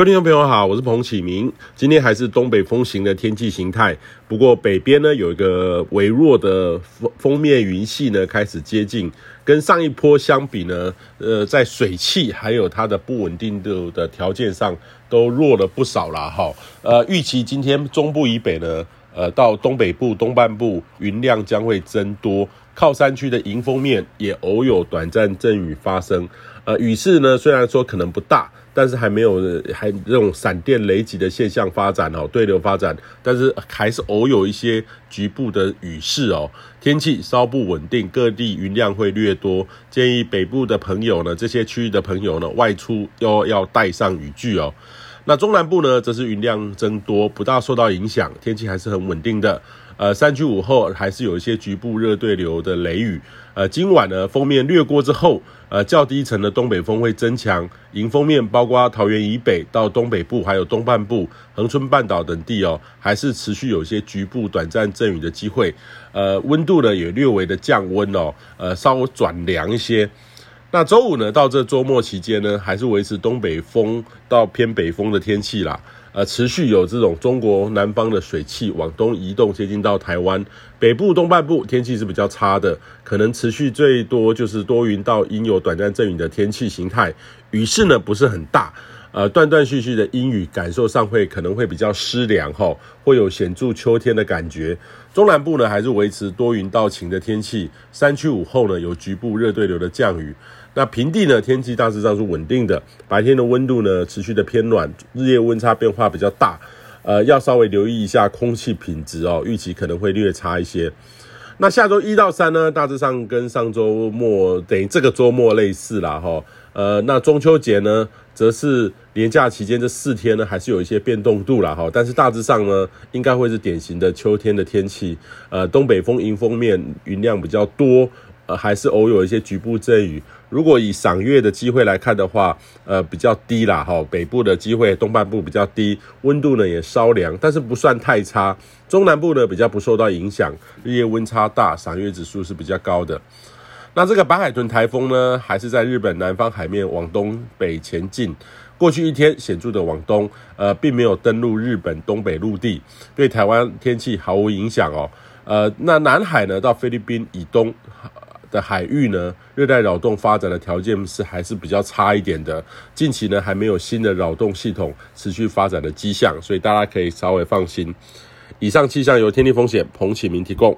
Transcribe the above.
各位听众朋友好，我是彭启明。今天还是东北风型的天气形态，不过北边呢有一个微弱的锋锋面云系呢开始接近，跟上一波相比呢，呃，在水汽还有它的不稳定度的条件上都弱了不少了。哈。呃，预期今天中部以北呢，呃，到东北部东半部云量将会增多，靠山区的迎风面也偶有短暂阵雨发生。呃，雨势呢虽然说可能不大。但是还没有还这种闪电雷击的现象发展哦，对流发展，但是还是偶有一些局部的雨势哦，天气稍不稳定，各地云量会略多，建议北部的朋友呢，这些区域的朋友呢，外出要要带上雨具哦。那中南部呢，则是云量增多，不大受到影响，天气还是很稳定的。呃，山区午后还是有一些局部热对流的雷雨。呃，今晚呢，锋面掠过之后，呃，较低层的东北风会增强，迎风面包括桃园以北到东北部，还有东半部、恒春半岛等地哦，还是持续有些局部短暂阵雨的机会。呃，温度呢也略微的降温哦，呃，稍微转凉一些。那周五呢，到这周末期间呢，还是维持东北风到偏北风的天气啦。呃，持续有这种中国南方的水汽往东移动，接近到台湾北部东半部，天气是比较差的，可能持续最多就是多云到阴有短暂阵雨的天气形态，雨势呢不是很大。呃，断断续续的阴雨，感受上会可能会比较湿凉哈，会有显著秋天的感觉。中南部呢，还是维持多云到晴的天气，山区午后呢有局部热对流的降雨。那平地呢，天气大致上是稳定的，白天的温度呢持续的偏暖，日夜温差变化比较大。呃，要稍微留意一下空气品质哦，预期可能会略差一些。那下周一到三呢，大致上跟上周末等于这个周末类似啦哈。呃，那中秋节呢，则是连假期间这四天呢，还是有一些变动度啦哈。但是大致上呢，应该会是典型的秋天的天气。呃，东北风迎风面云量比较多，还是偶有一些局部阵雨。如果以赏月的机会来看的话，呃，比较低啦哈。北部的机会，东半部比较低，温度呢也稍凉，但是不算太差。中南部呢比较不受到影响，日夜温差大，赏月指数是比较高的。那这个白海豚台风呢，还是在日本南方海面往东北前进。过去一天显著的往东，呃，并没有登陆日本东北陆地，对台湾天气毫无影响哦。呃，那南海呢，到菲律宾以东的海域呢，热带扰动发展的条件是还是比较差一点的。近期呢，还没有新的扰动系统持续发展的迹象，所以大家可以稍微放心。以上气象由天气风险彭启明提供。